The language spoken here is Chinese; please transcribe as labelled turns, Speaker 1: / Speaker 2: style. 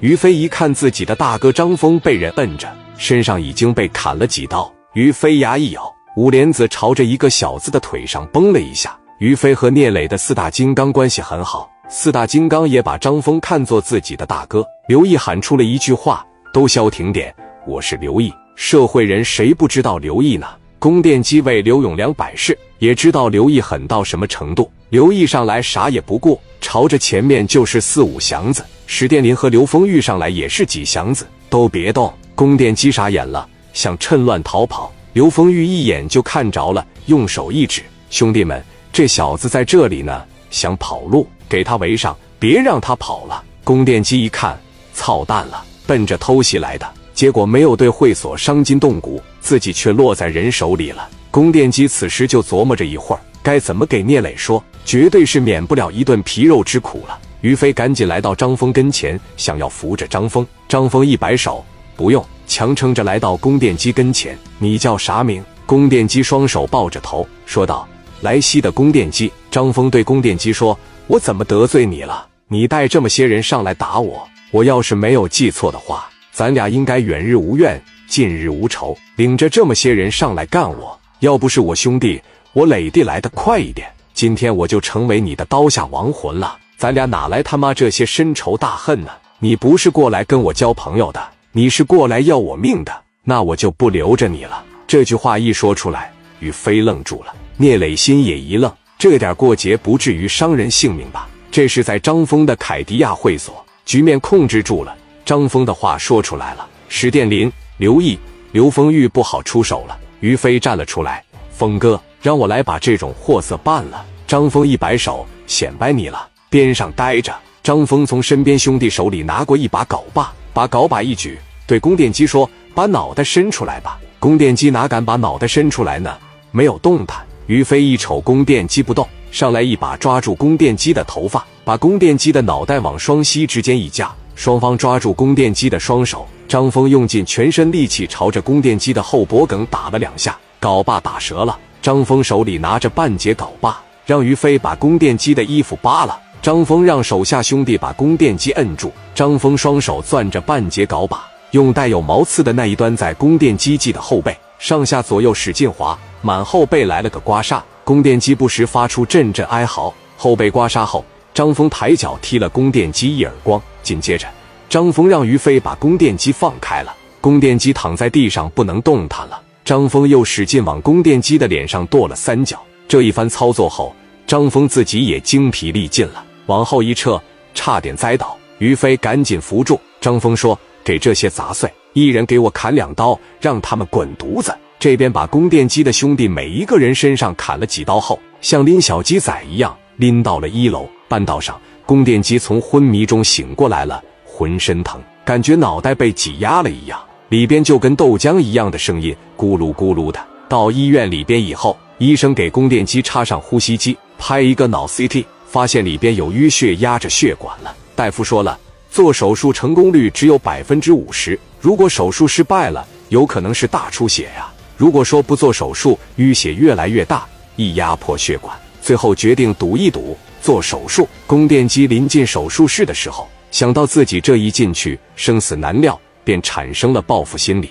Speaker 1: 于飞一看自己的大哥张峰被人摁着，身上已经被砍了几刀，于飞牙一咬，五莲子朝着一个小子的腿上崩了一下。于飞和聂磊的四大金刚关系很好，四大金刚也把张峰看作自己的大哥。刘毅喊出了一句话：“都消停点，我是刘毅。”社会人谁不知道刘毅呢？宫殿机为刘永良摆事，也知道刘毅狠到什么程度。刘毅上来啥也不顾，朝着前面就是四五祥子。史殿林和刘峰玉上来也是几祥子，都别动。宫殿机傻眼了，想趁乱逃跑。刘峰玉一眼就看着了，用手一指：“兄弟们。”这小子在这里呢，想跑路，给他围上，别让他跑了。宫殿机一看，操蛋了，奔着偷袭来的，结果没有对会所伤筋动骨，自己却落在人手里了。宫殿机此时就琢磨着一会儿该怎么给聂磊说，绝对是免不了一顿皮肉之苦了。于飞赶紧来到张峰跟前，想要扶着张峰。张峰一摆手，不用，强撑着来到宫殿机跟前。你叫啥名？宫殿机双手抱着头，说道。莱西的宫殿机，张峰对宫殿机说：“我怎么得罪你了？你带这么些人上来打我，我要是没有记错的话，咱俩应该远日无怨，近日无仇。领着这么些人上来干我，要不是我兄弟，我磊弟来的快一点，今天我就成为你的刀下亡魂了。咱俩哪来他妈这些深仇大恨呢？你不是过来跟我交朋友的，你是过来要我命的，那我就不留着你了。”这句话一说出来，宇飞愣住了。聂磊心也一愣，这点过节不至于伤人性命吧？这是在张峰的凯迪亚会所，局面控制住了。张峰的话说出来了，史殿林、刘毅、刘丰玉不好出手了。于飞站了出来，峰哥，让我来把这种货色办了。张峰一摆手，显摆你了，边上待着。张峰从身边兄弟手里拿过一把镐把，把镐把一举，对宫殿机说：“把脑袋伸出来吧。”宫殿机哪敢把脑袋伸出来呢？没有动弹。于飞一瞅宫殿机不动，上来一把抓住宫殿机的头发，把宫殿机的脑袋往双膝之间一架，双方抓住宫殿机的双手。张峰用尽全身力气朝着宫殿机的后脖梗打了两下，镐把打折了。张峰手里拿着半截镐把，让于飞把宫殿机的衣服扒了。张峰让手下兄弟把宫殿机摁住。张峰双手攥着半截镐把，用带有毛刺的那一端在宫殿机机的后背上下左右使劲划。满后背来了个刮痧，宫殿机不时发出阵阵哀嚎。后背刮痧后，张峰抬脚踢了宫殿机一耳光。紧接着，张峰让于飞把宫殿机放开了。宫殿机躺在地上不能动弹了。张峰又使劲往宫殿机的脸上跺了三脚。这一番操作后，张峰自己也精疲力尽了，往后一撤，差点栽倒。于飞赶紧扶住张峰，说：“给这些杂碎一人给我砍两刀，让他们滚犊子。”这边把供电机的兄弟每一个人身上砍了几刀后，像拎小鸡仔一样拎到了一楼。半道上，供电机从昏迷中醒过来了，浑身疼，感觉脑袋被挤压了一样，里边就跟豆浆一样的声音，咕噜咕噜的。到医院里边以后，医生给供电机插上呼吸机，拍一个脑 CT，发现里边有淤血压着血管了。大夫说了，做手术成功率只有百分之五十，如果手术失败了，有可能是大出血呀。如果说不做手术，淤血越来越大，易压迫血管，最后决定赌一赌，做手术。供电机临近手术室的时候，想到自己这一进去生死难料，便产生了报复心理。